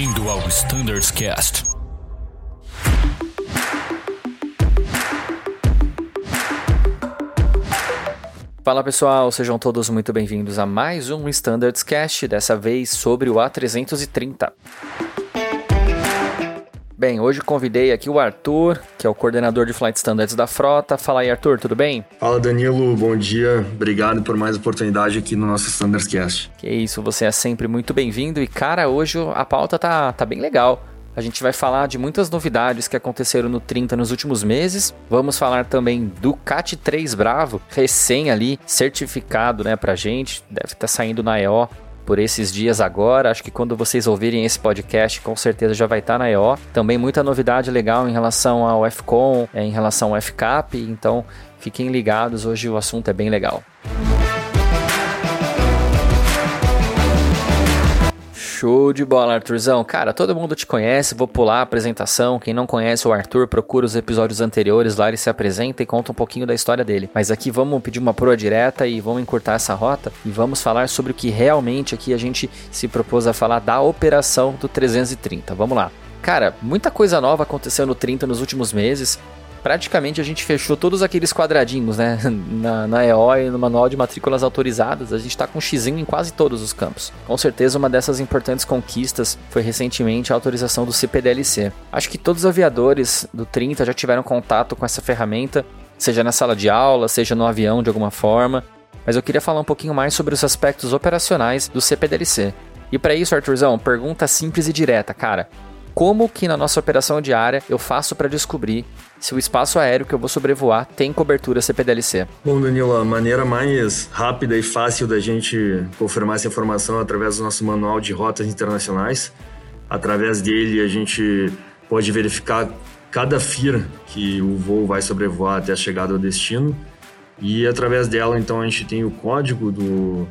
Bem-vindo ao Standards Cast. Fala pessoal, sejam todos muito bem-vindos a mais um Standards Cast, dessa vez sobre o A330. Bem, hoje convidei aqui o Arthur, que é o coordenador de Flight Standards da frota. Fala aí, Arthur, tudo bem? Fala, Danilo, bom dia. Obrigado por mais oportunidade aqui no nosso Standards Cast. Que isso, você é sempre muito bem-vindo. E, cara, hoje a pauta tá, tá bem legal. A gente vai falar de muitas novidades que aconteceram no 30 nos últimos meses. Vamos falar também do CAT 3 Bravo, recém ali, certificado, né, pra gente. Deve estar tá saindo na EO por esses dias agora. Acho que quando vocês ouvirem esse podcast, com certeza já vai estar na EO. Também muita novidade legal em relação ao FCOM, é, em relação ao FCAP. Então fiquem ligados, hoje o assunto é bem legal. Show de bola, Arthurzão. Cara, todo mundo te conhece, vou pular a apresentação. Quem não conhece o Arthur, procura os episódios anteriores, lá ele se apresenta e conta um pouquinho da história dele. Mas aqui vamos pedir uma proa direta e vamos encurtar essa rota e vamos falar sobre o que realmente aqui a gente se propôs a falar da operação do 330. Vamos lá. Cara, muita coisa nova aconteceu no 30 nos últimos meses praticamente a gente fechou todos aqueles quadradinhos, né? Na, na EO no manual de matrículas autorizadas, a gente está com um xizinho em quase todos os campos. Com certeza, uma dessas importantes conquistas foi recentemente a autorização do CPDLC. Acho que todos os aviadores do 30 já tiveram contato com essa ferramenta, seja na sala de aula, seja no avião de alguma forma. Mas eu queria falar um pouquinho mais sobre os aspectos operacionais do CPDLC. E para isso, Arthurzão, pergunta simples e direta, cara como que na nossa operação diária eu faço para descobrir se o espaço aéreo que eu vou sobrevoar tem cobertura CPDLC? Bom, Danilo, a maneira mais rápida e fácil da gente confirmar essa informação é através do nosso manual de rotas internacionais. Através dele, a gente pode verificar cada FIR que o voo vai sobrevoar até a chegada ao destino. E através dela, então, a gente tem o código do,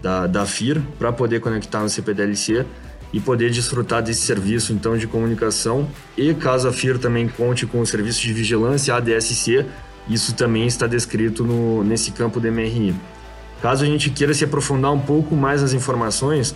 da, da FIR para poder conectar no CPDLC e poder desfrutar desse serviço então de comunicação e caso a FIR também conte com o serviço de vigilância ADSC, isso também está descrito no, nesse campo do MRI. Caso a gente queira se aprofundar um pouco mais nas informações,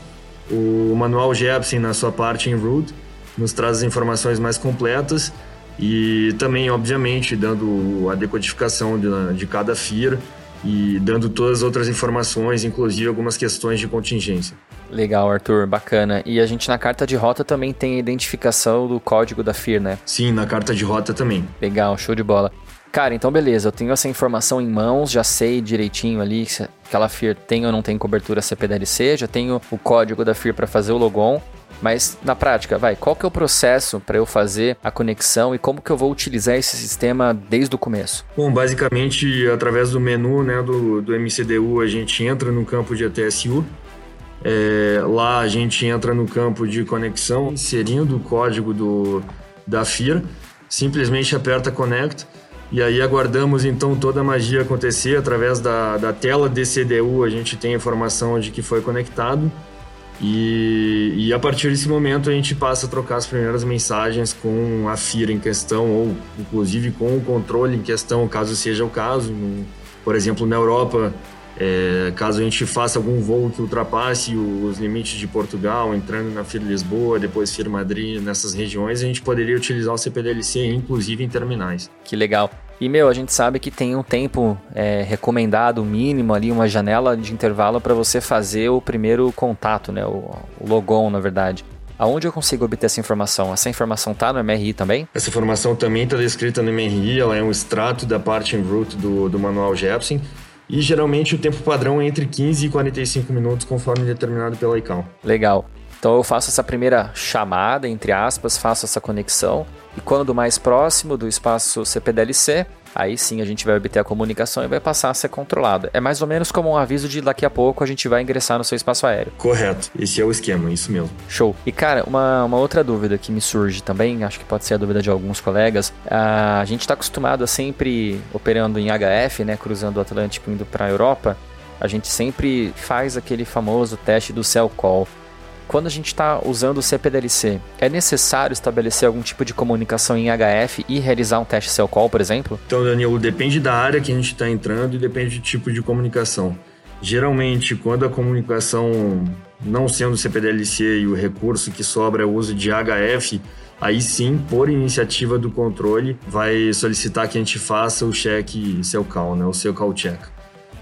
o manual Jepsen na sua parte em route nos traz as informações mais completas e também, obviamente, dando a decodificação de, de cada FIR e dando todas as outras informações, inclusive algumas questões de contingência. Legal, Arthur, bacana. E a gente na carta de rota também tem a identificação do código da FIR, né? Sim, na carta de rota também. Legal, show de bola. Cara, então beleza, eu tenho essa informação em mãos, já sei direitinho ali se aquela FIR tem ou não tem cobertura CPDLC, já tenho o código da FIR para fazer o logon. Mas na prática, vai, qual que é o processo para eu fazer a conexão e como que eu vou utilizar esse sistema desde o começo? Bom, basicamente através do menu né, do, do MCDU a gente entra no campo de ATSU, é, lá a gente entra no campo de conexão, inserindo o código do, da FIR, simplesmente aperta Connect. E aí aguardamos então toda a magia acontecer. Através da, da tela DCDU, a gente tem a informação de que foi conectado e, e a partir desse momento a gente passa a trocar as primeiras mensagens com a FIR em questão ou inclusive com o controle em questão, caso seja o caso. Por exemplo, na Europa é, caso a gente faça algum voo que ultrapasse os limites de Portugal, entrando na FIR Lisboa, depois FIR Madrid, nessas regiões, a gente poderia utilizar o CPDLC, inclusive em terminais. Que legal. E, meu, a gente sabe que tem um tempo é, recomendado, mínimo ali, uma janela de intervalo para você fazer o primeiro contato, né? O, o logon, na verdade. Aonde eu consigo obter essa informação? Essa informação está no MRI também? Essa informação também está descrita no MRI, ela é um extrato da parte en route do, do manual Jepsen e geralmente o tempo padrão é entre 15 e 45 minutos, conforme determinado pela ICAO. Legal. Então eu faço essa primeira chamada, entre aspas, faço essa conexão e quando mais próximo do espaço CPDLC, aí sim a gente vai obter a comunicação e vai passar a ser controlada. É mais ou menos como um aviso de daqui a pouco a gente vai ingressar no seu espaço aéreo. Correto, esse é o esquema, isso mesmo. Show. E cara, uma, uma outra dúvida que me surge também, acho que pode ser a dúvida de alguns colegas, a gente está acostumado a sempre operando em HF, né, cruzando o Atlântico indo para a Europa, a gente sempre faz aquele famoso teste do cell call quando a gente está usando o CPDLC, é necessário estabelecer algum tipo de comunicação em HF e realizar um teste cell call, por exemplo? Então, Danilo, depende da área que a gente está entrando e depende do tipo de comunicação. Geralmente, quando a comunicação não sendo CPDLC e o recurso que sobra é o uso de HF, aí sim, por iniciativa do controle, vai solicitar que a gente faça o cheque CELCAL, né, o CELCAL check.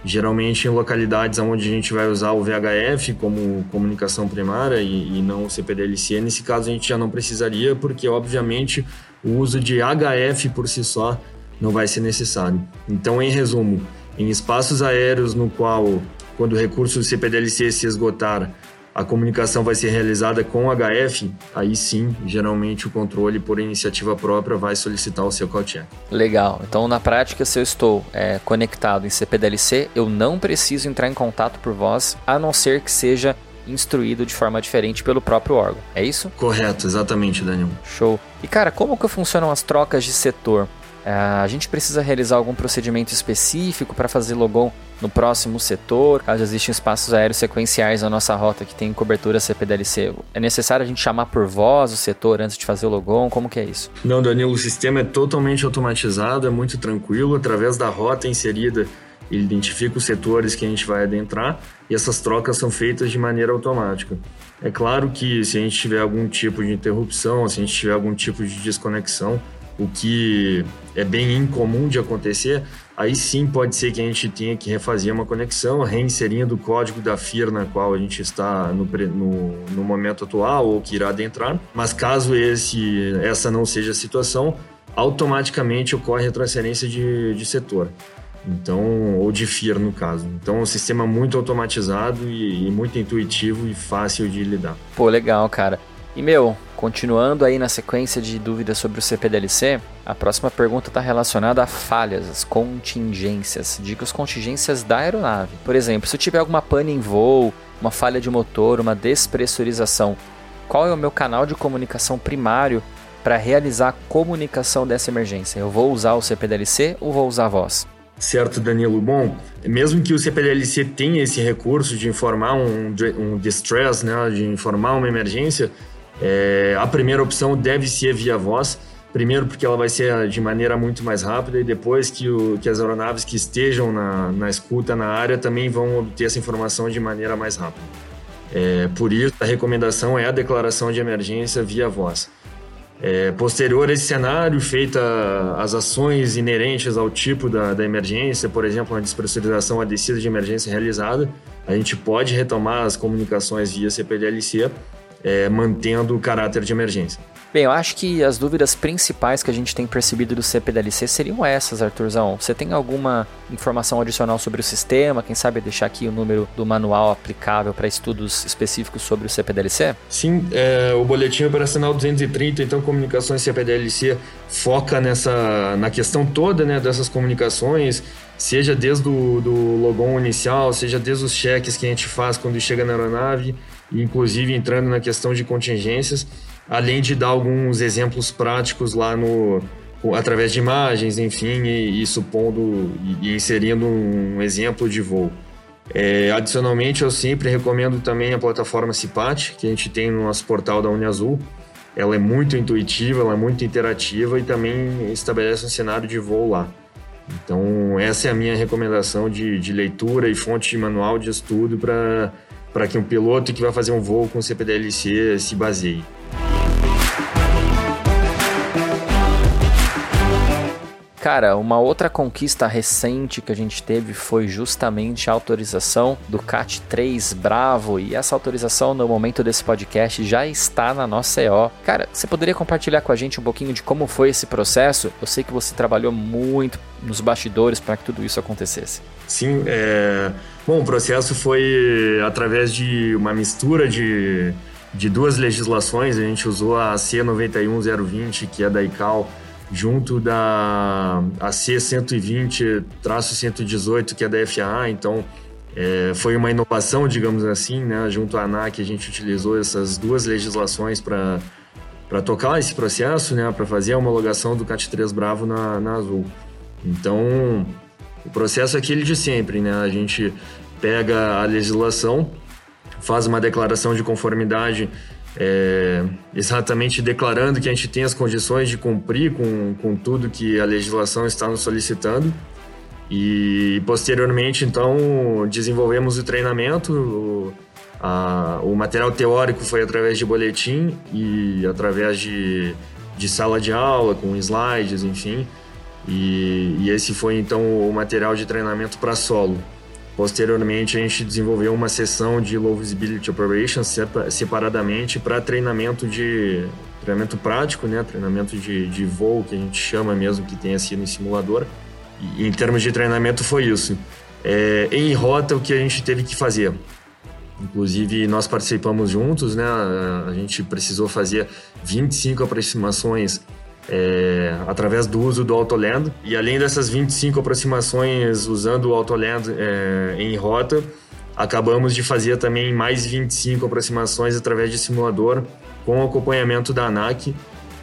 Geralmente em localidades onde a gente vai usar o VHF como comunicação primária e, e não o CPDLC, nesse caso a gente já não precisaria, porque obviamente o uso de HF por si só não vai ser necessário. Então, em resumo, em espaços aéreos no qual, quando o recurso do CPDLC se esgotar, a comunicação vai ser realizada com HF, aí sim, geralmente o controle por iniciativa própria vai solicitar o seu call check. Legal. Então, na prática, se eu estou é, conectado em CPDLC, eu não preciso entrar em contato por voz, a não ser que seja instruído de forma diferente pelo próprio órgão. É isso? Correto, exatamente, Daniel. Show. E cara, como que funcionam as trocas de setor? É, a gente precisa realizar algum procedimento específico para fazer logon no próximo setor, caso existam espaços aéreos sequenciais na nossa rota que tem cobertura CPDLC. É necessário a gente chamar por voz o setor antes de fazer o logon? Como que é isso? Não, Danilo, o sistema é totalmente automatizado, é muito tranquilo. Através da rota inserida, ele identifica os setores que a gente vai adentrar e essas trocas são feitas de maneira automática. É claro que se a gente tiver algum tipo de interrupção, se a gente tiver algum tipo de desconexão, o que é bem incomum de acontecer, aí sim pode ser que a gente tenha que refazer uma conexão, reinserindo o código da FIR na qual a gente está no, no, no momento atual ou que irá adentrar. Mas caso esse, essa não seja a situação, automaticamente ocorre a transferência de, de setor. Então, ou de FIR no caso. Então, é um sistema muito automatizado e, e muito intuitivo e fácil de lidar. Pô, legal, cara. E meu, continuando aí na sequência de dúvidas sobre o CPDLC, a próxima pergunta está relacionada a falhas, as contingências. Diga as contingências da aeronave. Por exemplo, se eu tiver alguma pane em voo, uma falha de motor, uma despressurização, qual é o meu canal de comunicação primário para realizar a comunicação dessa emergência? Eu vou usar o CPDLC ou vou usar a voz? Certo, Danilo. Bom, mesmo que o CPDLC tenha esse recurso de informar um, um distress, né, de informar uma emergência, é, a primeira opção deve ser via voz, primeiro porque ela vai ser de maneira muito mais rápida e depois que, o, que as aeronaves que estejam na, na escuta na área também vão obter essa informação de maneira mais rápida. É, por isso, a recomendação é a declaração de emergência via voz. É, posterior a esse cenário, feita as ações inerentes ao tipo da, da emergência, por exemplo, a despressurização, a descida de emergência realizada, a gente pode retomar as comunicações via CPDLC é, mantendo o caráter de emergência. Bem, eu acho que as dúvidas principais que a gente tem percebido do CPDLC seriam essas, Arthurzão. Você tem alguma informação adicional sobre o sistema? Quem sabe deixar aqui o número do manual aplicável para estudos específicos sobre o CPDLC? Sim, é, o boletim operacional 230, então comunicações CPDLC foca nessa na questão toda né, dessas comunicações, seja desde o do logon inicial, seja desde os cheques que a gente faz quando chega na aeronave, inclusive entrando na questão de contingências, além de dar alguns exemplos práticos lá no através de imagens, enfim, e, e supondo e, inserindo um exemplo de voo. É, adicionalmente, eu sempre recomendo também a plataforma Cipat, que a gente tem no nosso portal da UniAzul. Ela é muito intuitiva, ela é muito interativa e também estabelece um cenário de voo lá. Então, essa é a minha recomendação de, de leitura e fonte de manual de estudo para para que um piloto que vai fazer um voo com CPDLC se baseie. Cara, uma outra conquista recente que a gente teve foi justamente a autorização do CAT 3 Bravo. E essa autorização, no momento desse podcast, já está na nossa EO. Cara, você poderia compartilhar com a gente um pouquinho de como foi esse processo? Eu sei que você trabalhou muito nos bastidores para que tudo isso acontecesse. Sim, é... bom, o processo foi através de uma mistura de, de duas legislações. A gente usou a C91020, que é da ICAO junto da AC 120-118, que é da FAA, então é, foi uma inovação, digamos assim, né? junto à ANAC, a gente utilizou essas duas legislações para tocar esse processo, né? para fazer a homologação do CAT 3 Bravo na, na Azul. Então, o processo é aquele de sempre, né? a gente pega a legislação, faz uma declaração de conformidade é, exatamente declarando que a gente tem as condições de cumprir com, com tudo que a legislação está nos solicitando. E posteriormente, então, desenvolvemos o treinamento, A, o material teórico foi através de boletim e através de, de sala de aula, com slides, enfim. E, e esse foi então o material de treinamento para solo. Posteriormente, a gente desenvolveu uma sessão de Low Visibility Operations separadamente para treinamento de treinamento prático, né? Treinamento de, de voo que a gente chama mesmo que tenha sido em simulador. E, em termos de treinamento foi isso. É, em rota, o que a gente teve que fazer? Inclusive, nós participamos juntos, né? A gente precisou fazer 25 aproximações é, através do uso do Autoland. E além dessas 25 aproximações usando o Autoland é, em rota, acabamos de fazer também mais 25 aproximações através de simulador com acompanhamento da ANAC,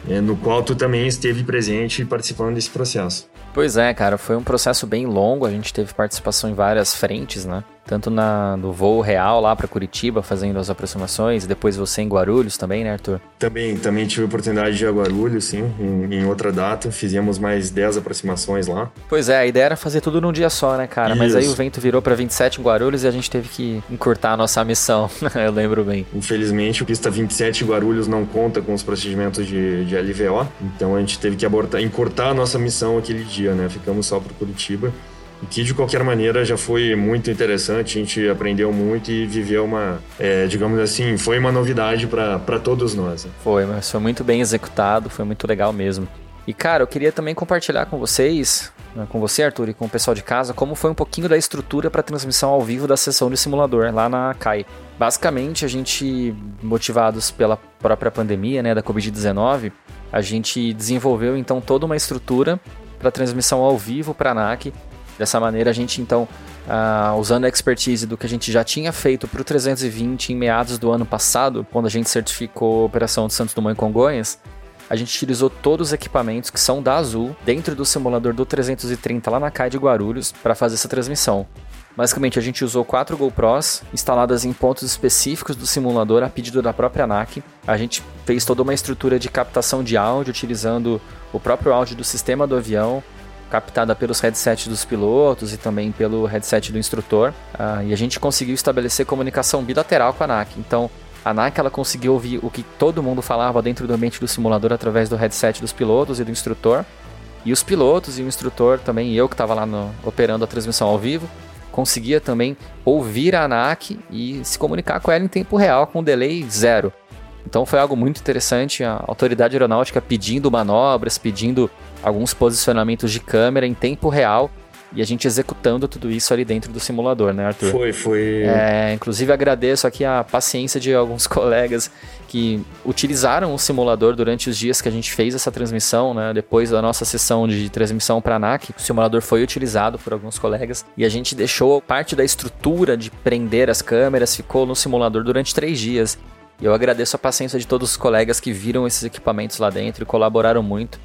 é, no qual tu também esteve presente participando desse processo. Pois é, cara, foi um processo bem longo, a gente teve participação em várias frentes, né? Tanto na, no voo real lá para Curitiba, fazendo as aproximações, depois você em Guarulhos também, né, Arthur? Também, também tive a oportunidade de ir a Guarulhos, sim, em, em outra data, fizemos mais 10 aproximações lá. Pois é, a ideia era fazer tudo num dia só, né, cara? Isso. Mas aí o vento virou para 27 em Guarulhos e a gente teve que encurtar a nossa missão, eu lembro bem. Infelizmente, o pista 27 em Guarulhos não conta com os procedimentos de, de LVO, então a gente teve que abortar, encurtar a nossa missão aquele dia, né? Ficamos só para Curitiba que de qualquer maneira já foi muito interessante, a gente aprendeu muito e viveu uma, é, digamos assim, foi uma novidade para todos nós. Né? Foi, mas foi muito bem executado, foi muito legal mesmo. E cara, eu queria também compartilhar com vocês, né, com você Arthur e com o pessoal de casa, como foi um pouquinho da estrutura para transmissão ao vivo da sessão de simulador lá na CAI. Basicamente, a gente, motivados pela própria pandemia, né, da Covid-19, a gente desenvolveu então toda uma estrutura para transmissão ao vivo para a NAC Dessa maneira, a gente então, uh, usando a expertise do que a gente já tinha feito para o 320 em meados do ano passado, quando a gente certificou a operação de Santos Dumont e Congonhas, a gente utilizou todos os equipamentos que são da Azul dentro do simulador do 330 lá na CAI de Guarulhos para fazer essa transmissão. Basicamente, a gente usou quatro GoPros instaladas em pontos específicos do simulador a pedido da própria ANAC. A gente fez toda uma estrutura de captação de áudio utilizando o próprio áudio do sistema do avião, captada pelos headsets dos pilotos e também pelo headset do instrutor. Uh, e a gente conseguiu estabelecer comunicação bilateral com a ANAC. Então, a ANAC ela conseguiu ouvir o que todo mundo falava dentro do ambiente do simulador através do headset dos pilotos e do instrutor. E os pilotos e o instrutor, também eu que estava lá no, operando a transmissão ao vivo, conseguia também ouvir a ANAC e se comunicar com ela em tempo real com delay zero. Então foi algo muito interessante, a autoridade aeronáutica pedindo manobras, pedindo alguns posicionamentos de câmera em tempo real e a gente executando tudo isso ali dentro do simulador, né, Arthur? Foi, foi. É, inclusive agradeço aqui a paciência de alguns colegas que utilizaram o simulador durante os dias que a gente fez essa transmissão, né? Depois da nossa sessão de transmissão para a ANAC, o simulador foi utilizado por alguns colegas e a gente deixou parte da estrutura de prender as câmeras, ficou no simulador durante três dias. E eu agradeço a paciência de todos os colegas que viram esses equipamentos lá dentro e colaboraram muito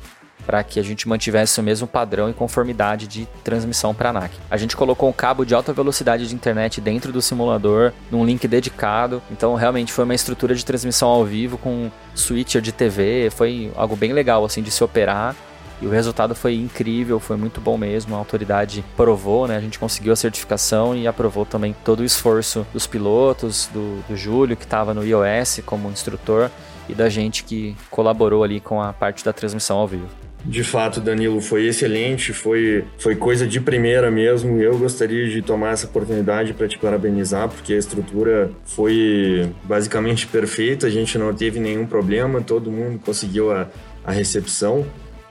para que a gente mantivesse o mesmo padrão e conformidade de transmissão para a NAC. A gente colocou um cabo de alta velocidade de internet dentro do simulador, num link dedicado, então realmente foi uma estrutura de transmissão ao vivo com switcher de TV, foi algo bem legal assim de se operar. E o resultado foi incrível, foi muito bom mesmo. A autoridade provou, né? A gente conseguiu a certificação e aprovou também todo o esforço dos pilotos, do, do Júlio, que estava no iOS como instrutor, e da gente que colaborou ali com a parte da transmissão ao vivo. De fato, Danilo, foi excelente, foi, foi coisa de primeira mesmo. Eu gostaria de tomar essa oportunidade para te parabenizar, porque a estrutura foi basicamente perfeita, a gente não teve nenhum problema, todo mundo conseguiu a, a recepção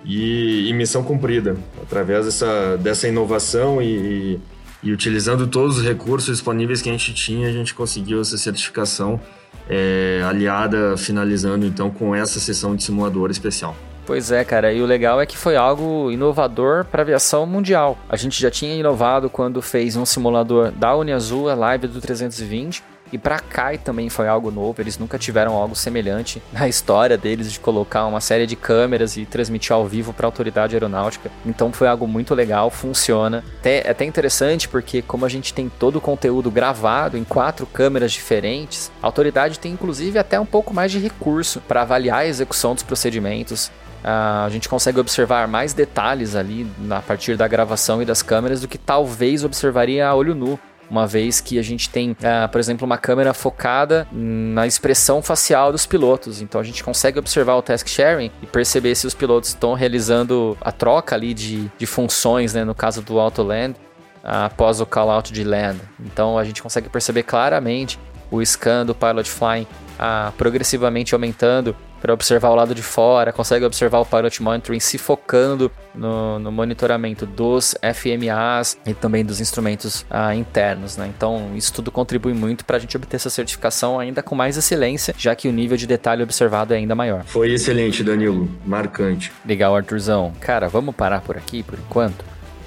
e, e missão cumprida. Através dessa, dessa inovação e, e, utilizando todos os recursos disponíveis que a gente tinha, a gente conseguiu essa certificação é, aliada, finalizando então com essa sessão de simulador especial. Pois é, cara, e o legal é que foi algo inovador para aviação mundial. A gente já tinha inovado quando fez um simulador da Uniazul, a Live do 320, e para Kai também foi algo novo, eles nunca tiveram algo semelhante na história deles de colocar uma série de câmeras e transmitir ao vivo para a autoridade aeronáutica. Então foi algo muito legal, funciona. Até, é até interessante porque como a gente tem todo o conteúdo gravado em quatro câmeras diferentes, a autoridade tem inclusive até um pouco mais de recurso para avaliar a execução dos procedimentos, a gente consegue observar mais detalhes ali a partir da gravação e das câmeras do que talvez observaria a olho nu. uma vez que a gente tem, uh, por exemplo, uma câmera focada na expressão facial dos pilotos. Então a gente consegue observar o task sharing e perceber se os pilotos estão realizando a troca ali de, de funções, né, no caso do auto land, uh, após o call out de land. Então a gente consegue perceber claramente o scan do pilot flying uh, progressivamente aumentando para observar o lado de fora, consegue observar o Pilot Monitoring se focando no, no monitoramento dos FMAs e também dos instrumentos ah, internos. Né? Então, isso tudo contribui muito para a gente obter essa certificação ainda com mais excelência, já que o nível de detalhe observado é ainda maior. Foi excelente, Danilo. Marcante. Legal, Arthurzão. Cara, vamos parar por aqui por enquanto?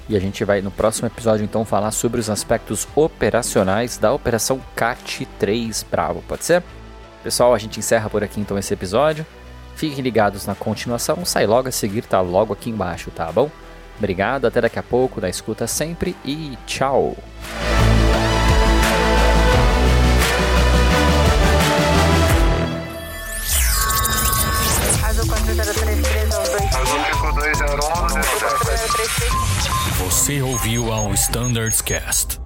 E a gente vai no próximo episódio então falar sobre os aspectos operacionais da operação CAT 3 Bravo, pode ser? Pessoal, a gente encerra por aqui então esse episódio. Fiquem ligados na continuação, sai logo a seguir, tá logo aqui embaixo, tá bom? Obrigado, até daqui a pouco, da escuta sempre e tchau! Você ouviu ao Standards Cast.